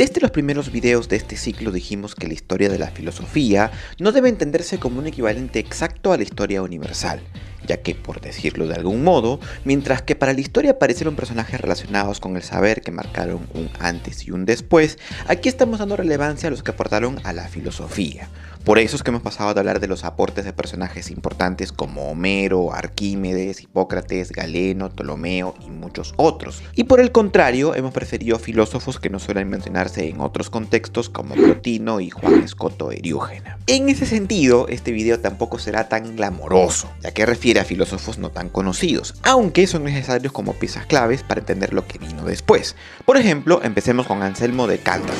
Desde los primeros videos de este ciclo dijimos que la historia de la filosofía no debe entenderse como un equivalente exacto a la historia universal, ya que, por decirlo de algún modo, mientras que para la historia aparecieron personajes relacionados con el saber que marcaron un antes y un después, aquí estamos dando relevancia a los que aportaron a la filosofía, por eso es que hemos pasado de hablar de los aportes de personajes importantes como Homero, Arquímedes, Hipócrates, Galeno, Ptolomeo y muchos otros. Y por el contrario, hemos preferido filósofos que no suelen mencionarse en otros contextos como Plotino y Juan Escoto Eriúgena. En ese sentido, este video tampoco será tan glamoroso, ya que refiere a filósofos no tan conocidos, aunque son necesarios como piezas claves para entender lo que vino después. Por ejemplo, empecemos con Anselmo de Canterbury,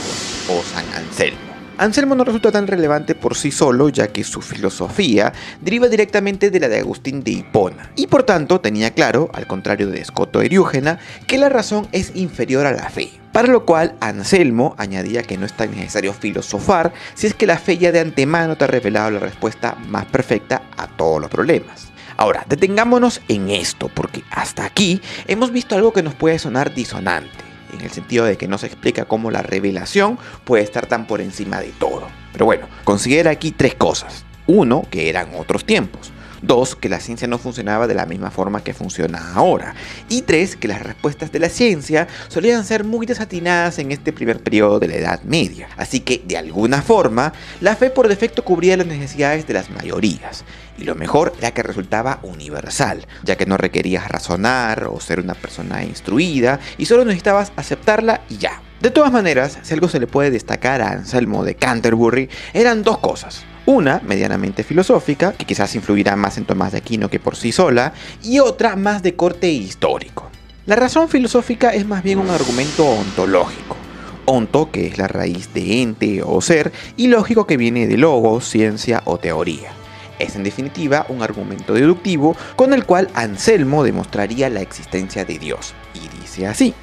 o San Anselmo. Anselmo no resulta tan relevante por sí solo, ya que su filosofía deriva directamente de la de Agustín de Hipona, y por tanto tenía claro, al contrario de Escoto Eriúgena, que la razón es inferior a la fe. Para lo cual Anselmo añadía que no es tan necesario filosofar si es que la fe ya de antemano te ha revelado la respuesta más perfecta a todos los problemas. Ahora, detengámonos en esto, porque hasta aquí hemos visto algo que nos puede sonar disonante en el sentido de que no se explica cómo la revelación puede estar tan por encima de todo. Pero bueno, considera aquí tres cosas. Uno, que eran otros tiempos. Dos, que la ciencia no funcionaba de la misma forma que funciona ahora. Y tres, que las respuestas de la ciencia solían ser muy desatinadas en este primer periodo de la Edad Media. Así que, de alguna forma, la fe por defecto cubría las necesidades de las mayorías. Y lo mejor era que resultaba universal, ya que no requerías razonar o ser una persona instruida y solo necesitabas aceptarla y ya. De todas maneras, si algo se le puede destacar a Anselmo de Canterbury, eran dos cosas. Una, medianamente filosófica, que quizás influirá más en Tomás de Aquino que por sí sola, y otra más de corte histórico. La razón filosófica es más bien un argumento ontológico. Onto, que es la raíz de ente o ser, y lógico que viene de logo, ciencia o teoría. Es en definitiva un argumento deductivo con el cual Anselmo demostraría la existencia de Dios. Y dice así.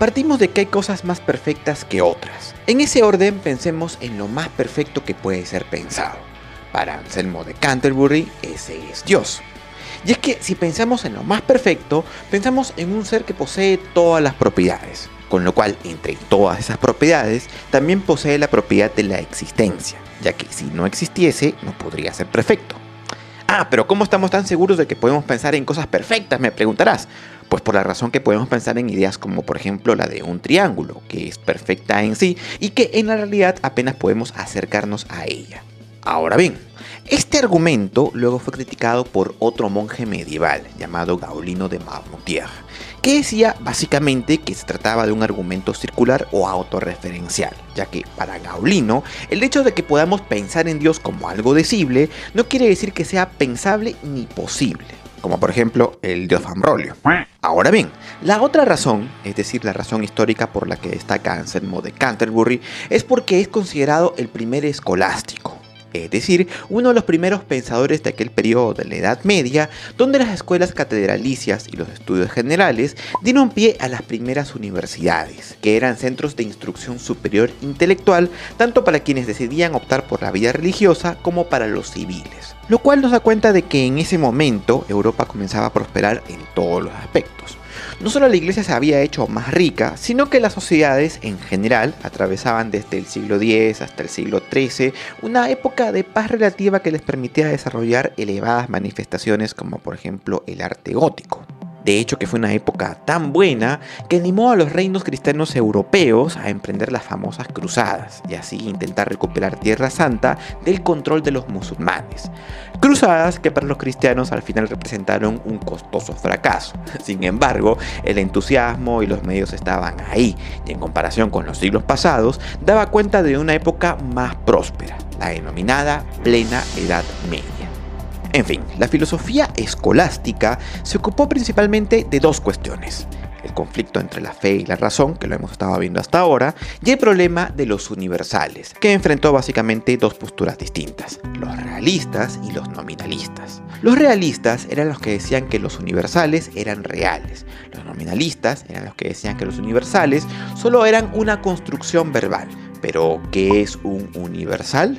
Partimos de que hay cosas más perfectas que otras. En ese orden pensemos en lo más perfecto que puede ser pensado. Para Anselmo de Canterbury, ese es Dios. Y es que si pensamos en lo más perfecto, pensamos en un ser que posee todas las propiedades, con lo cual entre todas esas propiedades también posee la propiedad de la existencia, ya que si no existiese no podría ser perfecto. Ah, pero ¿cómo estamos tan seguros de que podemos pensar en cosas perfectas? Me preguntarás. Pues por la razón que podemos pensar en ideas como por ejemplo la de un triángulo, que es perfecta en sí y que en la realidad apenas podemos acercarnos a ella. Ahora bien, este argumento luego fue criticado por otro monje medieval llamado Gaulino de Marmoutier, que decía básicamente que se trataba de un argumento circular o autorreferencial, ya que para Gaulino el hecho de que podamos pensar en Dios como algo decible no quiere decir que sea pensable ni posible, como por ejemplo el dios Ambrolio. Ahora bien, la otra razón, es decir, la razón histórica por la que destaca Anselmo de Canterbury, es porque es considerado el primer escolástico es decir, uno de los primeros pensadores de aquel periodo de la Edad Media, donde las escuelas catedralicias y los estudios generales dieron pie a las primeras universidades, que eran centros de instrucción superior intelectual tanto para quienes decidían optar por la vida religiosa como para los civiles. Lo cual nos da cuenta de que en ese momento Europa comenzaba a prosperar en todos los aspectos. No solo la iglesia se había hecho más rica, sino que las sociedades en general atravesaban desde el siglo X hasta el siglo XIII una época de paz relativa que les permitía desarrollar elevadas manifestaciones como por ejemplo el arte gótico. De hecho, que fue una época tan buena que animó a los reinos cristianos europeos a emprender las famosas cruzadas y así intentar recuperar Tierra Santa del control de los musulmanes. Cruzadas que para los cristianos al final representaron un costoso fracaso. Sin embargo, el entusiasmo y los medios estaban ahí, y en comparación con los siglos pasados, daba cuenta de una época más próspera, la denominada plena Edad Media. En fin, la filosofía escolástica se ocupó principalmente de dos cuestiones el conflicto entre la fe y la razón, que lo hemos estado viendo hasta ahora, y el problema de los universales, que enfrentó básicamente dos posturas distintas, los realistas y los nominalistas. Los realistas eran los que decían que los universales eran reales, los nominalistas eran los que decían que los universales solo eran una construcción verbal. Pero, ¿qué es un universal?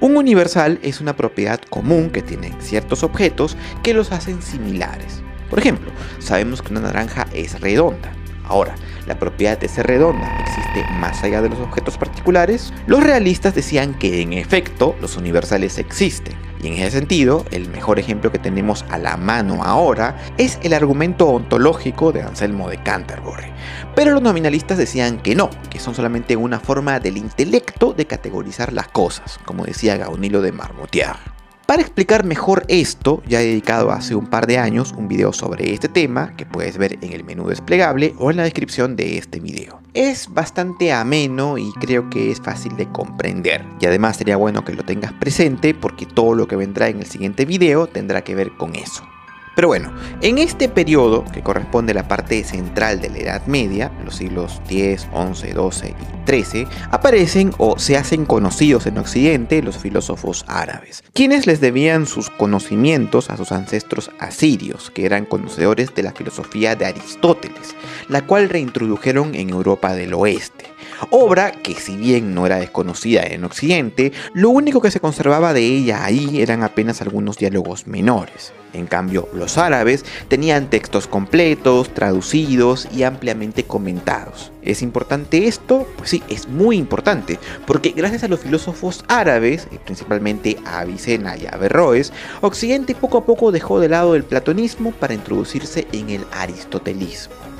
Un universal es una propiedad común que tienen ciertos objetos que los hacen similares. Por ejemplo, sabemos que una naranja es redonda. Ahora, la propiedad de ser redonda existe más allá de los objetos particulares. Los realistas decían que en efecto los universales existen. Y en ese sentido, el mejor ejemplo que tenemos a la mano ahora es el argumento ontológico de Anselmo de Canterbury. Pero los nominalistas decían que no, que son solamente una forma del intelecto de categorizar las cosas, como decía Gaunilo de Marmottier. Para explicar mejor esto, ya he dedicado hace un par de años un video sobre este tema que puedes ver en el menú desplegable o en la descripción de este video. Es bastante ameno y creo que es fácil de comprender y además sería bueno que lo tengas presente porque todo lo que vendrá en el siguiente video tendrá que ver con eso. Pero bueno, en este periodo, que corresponde a la parte central de la Edad Media, los siglos 10, 11, 12 y 13, aparecen o se hacen conocidos en Occidente los filósofos árabes, quienes les debían sus conocimientos a sus ancestros asirios, que eran conocedores de la filosofía de Aristóteles, la cual reintrodujeron en Europa del Oeste. Obra que si bien no era desconocida en Occidente, lo único que se conservaba de ella ahí eran apenas algunos diálogos menores. En cambio, los árabes tenían textos completos, traducidos y ampliamente comentados. ¿Es importante esto? Pues sí, es muy importante, porque gracias a los filósofos árabes, principalmente a Avicena y Averroes, Occidente poco a poco dejó de lado el platonismo para introducirse en el aristotelismo.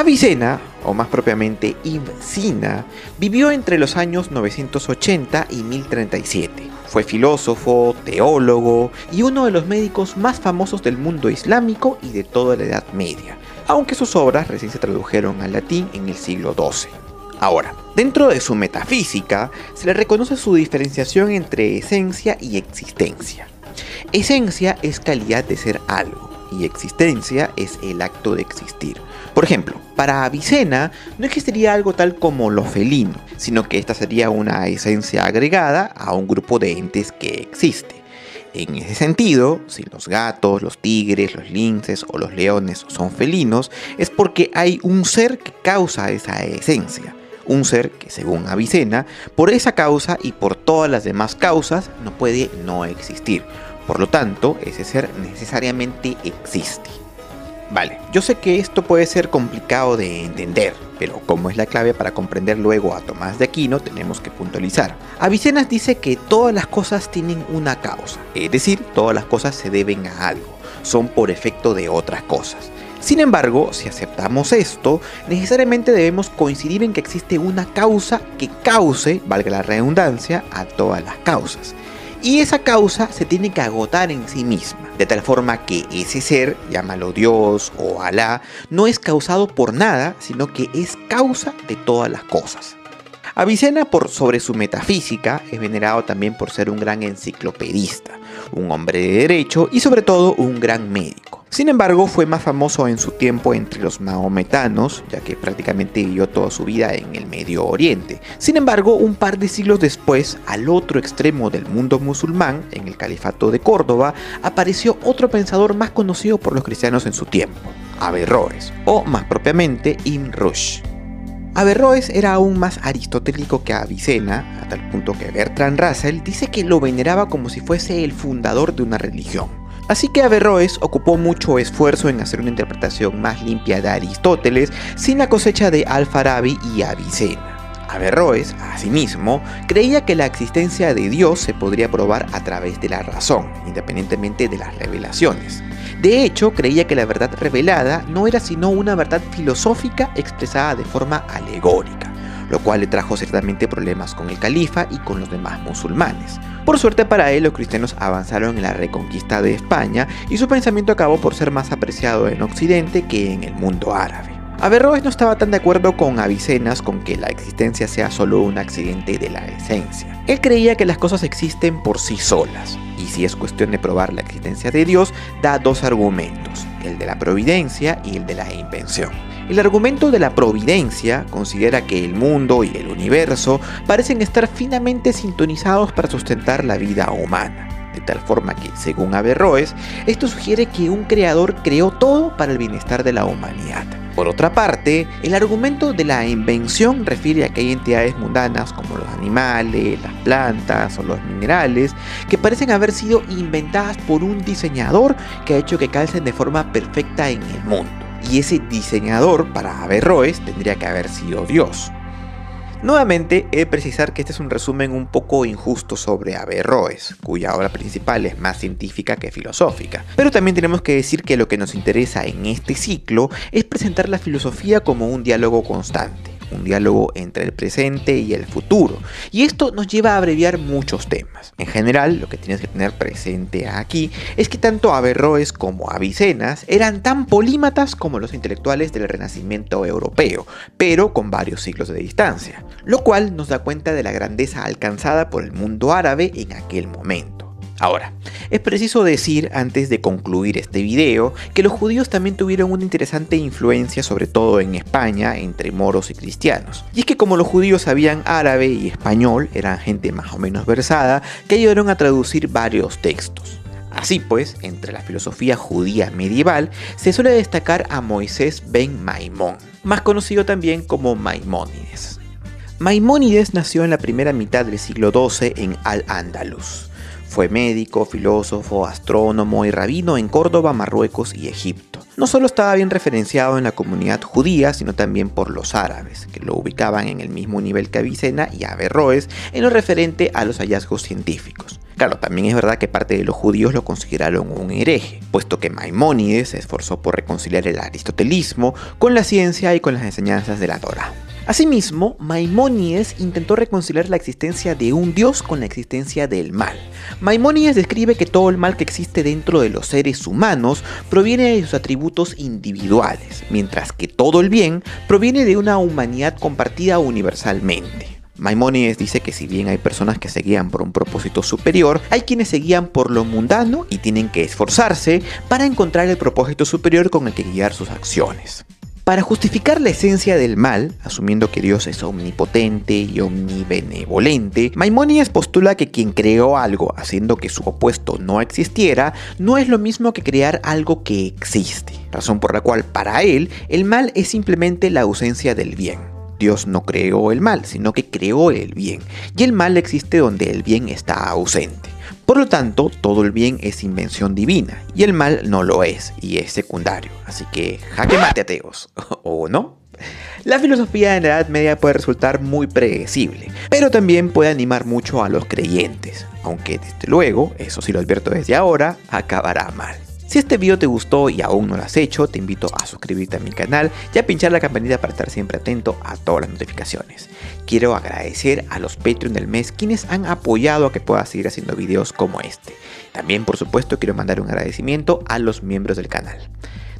Avicena, o más propiamente Ibn vivió entre los años 980 y 1037. Fue filósofo, teólogo y uno de los médicos más famosos del mundo islámico y de toda la Edad Media, aunque sus obras recién se tradujeron al latín en el siglo XII. Ahora, dentro de su metafísica se le reconoce su diferenciación entre esencia y existencia. Esencia es calidad de ser algo y existencia es el acto de existir. Por ejemplo, para Avicena no existiría algo tal como lo felino, sino que esta sería una esencia agregada a un grupo de entes que existe. En ese sentido, si los gatos, los tigres, los linces o los leones son felinos, es porque hay un ser que causa esa esencia. Un ser que, según Avicena, por esa causa y por todas las demás causas, no puede no existir. Por lo tanto, ese ser necesariamente existe. Vale, yo sé que esto puede ser complicado de entender, pero como es la clave para comprender luego a Tomás de Aquino, tenemos que puntualizar. Avicenas dice que todas las cosas tienen una causa, es decir, todas las cosas se deben a algo, son por efecto de otras cosas. Sin embargo, si aceptamos esto, necesariamente debemos coincidir en que existe una causa que cause, valga la redundancia, a todas las causas. Y esa causa se tiene que agotar en sí misma, de tal forma que ese ser, llámalo Dios o Alá, no es causado por nada, sino que es causa de todas las cosas. Avicena, por sobre su metafísica, es venerado también por ser un gran enciclopedista, un hombre de derecho y sobre todo un gran médico. Sin embargo, fue más famoso en su tiempo entre los mahometanos, ya que prácticamente vivió toda su vida en el Medio Oriente. Sin embargo, un par de siglos después, al otro extremo del mundo musulmán, en el Califato de Córdoba, apareció otro pensador más conocido por los cristianos en su tiempo, Averroes, o más propiamente Ibn Rushd. Averroes era aún más aristotélico que Avicena, a tal punto que Bertrand Russell dice que lo veneraba como si fuese el fundador de una religión. Así que Averroes ocupó mucho esfuerzo en hacer una interpretación más limpia de Aristóteles sin la cosecha de Al-Farabi y Avicena. Averroes, asimismo, creía que la existencia de Dios se podría probar a través de la razón, independientemente de las revelaciones. De hecho, creía que la verdad revelada no era sino una verdad filosófica expresada de forma alegórica lo cual le trajo ciertamente problemas con el califa y con los demás musulmanes. Por suerte para él, los cristianos avanzaron en la reconquista de España y su pensamiento acabó por ser más apreciado en Occidente que en el mundo árabe. Averroes no estaba tan de acuerdo con Avicenas con que la existencia sea solo un accidente de la esencia. Él creía que las cosas existen por sí solas, y si es cuestión de probar la existencia de Dios, da dos argumentos, el de la providencia y el de la invención. El argumento de la providencia considera que el mundo y el universo parecen estar finamente sintonizados para sustentar la vida humana, de tal forma que, según Averroes, esto sugiere que un creador creó todo para el bienestar de la humanidad. Por otra parte, el argumento de la invención refiere a que hay entidades mundanas como los animales, las plantas o los minerales que parecen haber sido inventadas por un diseñador que ha hecho que calcen de forma perfecta en el mundo. y ese diseñador para Averroes tendría que haber sido Dios. Nuevamente, he de precisar que este es un resumen un poco injusto sobre Averroes, cuya obra principal es más científica que filosófica. Pero también tenemos que decir que lo que nos interesa en este ciclo es presentar la filosofía como un diálogo constante un diálogo entre el presente y el futuro. Y esto nos lleva a abreviar muchos temas. En general, lo que tienes que tener presente aquí es que tanto Averroes como Avicenas eran tan polímatas como los intelectuales del Renacimiento europeo, pero con varios siglos de distancia, lo cual nos da cuenta de la grandeza alcanzada por el mundo árabe en aquel momento. Ahora, es preciso decir antes de concluir este video que los judíos también tuvieron una interesante influencia sobre todo en España entre moros y cristianos. Y es que como los judíos sabían árabe y español, eran gente más o menos versada, que ayudaron a traducir varios textos. Así pues, entre la filosofía judía medieval se suele destacar a Moisés ben Maimón, más conocido también como Maimónides. Maimónides nació en la primera mitad del siglo XII en Al-Ándalus fue médico, filósofo, astrónomo y rabino en Córdoba, Marruecos y Egipto. No solo estaba bien referenciado en la comunidad judía, sino también por los árabes, que lo ubicaban en el mismo nivel que Avicena y Averroes en lo referente a los hallazgos científicos. Claro, también es verdad que parte de los judíos lo consideraron un hereje, puesto que Maimónides se esforzó por reconciliar el aristotelismo con la ciencia y con las enseñanzas de la Torah. Asimismo, Maimónides intentó reconciliar la existencia de un dios con la existencia del mal. Maimónides describe que todo el mal que existe dentro de los seres humanos proviene de sus atributos individuales, mientras que todo el bien proviene de una humanidad compartida universalmente. Maimónides dice que si bien hay personas que se guían por un propósito superior, hay quienes se guían por lo mundano y tienen que esforzarse para encontrar el propósito superior con el que guiar sus acciones. Para justificar la esencia del mal, asumiendo que Dios es omnipotente y omnibenevolente, Maimónides postula que quien creó algo haciendo que su opuesto no existiera, no es lo mismo que crear algo que existe, razón por la cual para él el mal es simplemente la ausencia del bien. Dios no creó el mal, sino que creó el bien, y el mal existe donde el bien está ausente. Por lo tanto, todo el bien es invención divina y el mal no lo es y es secundario. Así que jaque mate ateos, ¿o no? La filosofía en la Edad Media puede resultar muy predecible, pero también puede animar mucho a los creyentes, aunque desde luego, eso sí lo advierto desde ahora, acabará mal. Si este video te gustó y aún no lo has hecho, te invito a suscribirte a mi canal y a pinchar la campanita para estar siempre atento a todas las notificaciones. Quiero agradecer a los Patreon del mes quienes han apoyado a que pueda seguir haciendo videos como este. También por supuesto quiero mandar un agradecimiento a los miembros del canal.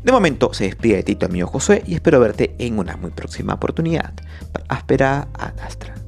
De momento se despide de ti tu amigo Josué y espero verte en una muy próxima oportunidad. Aspera a Astra.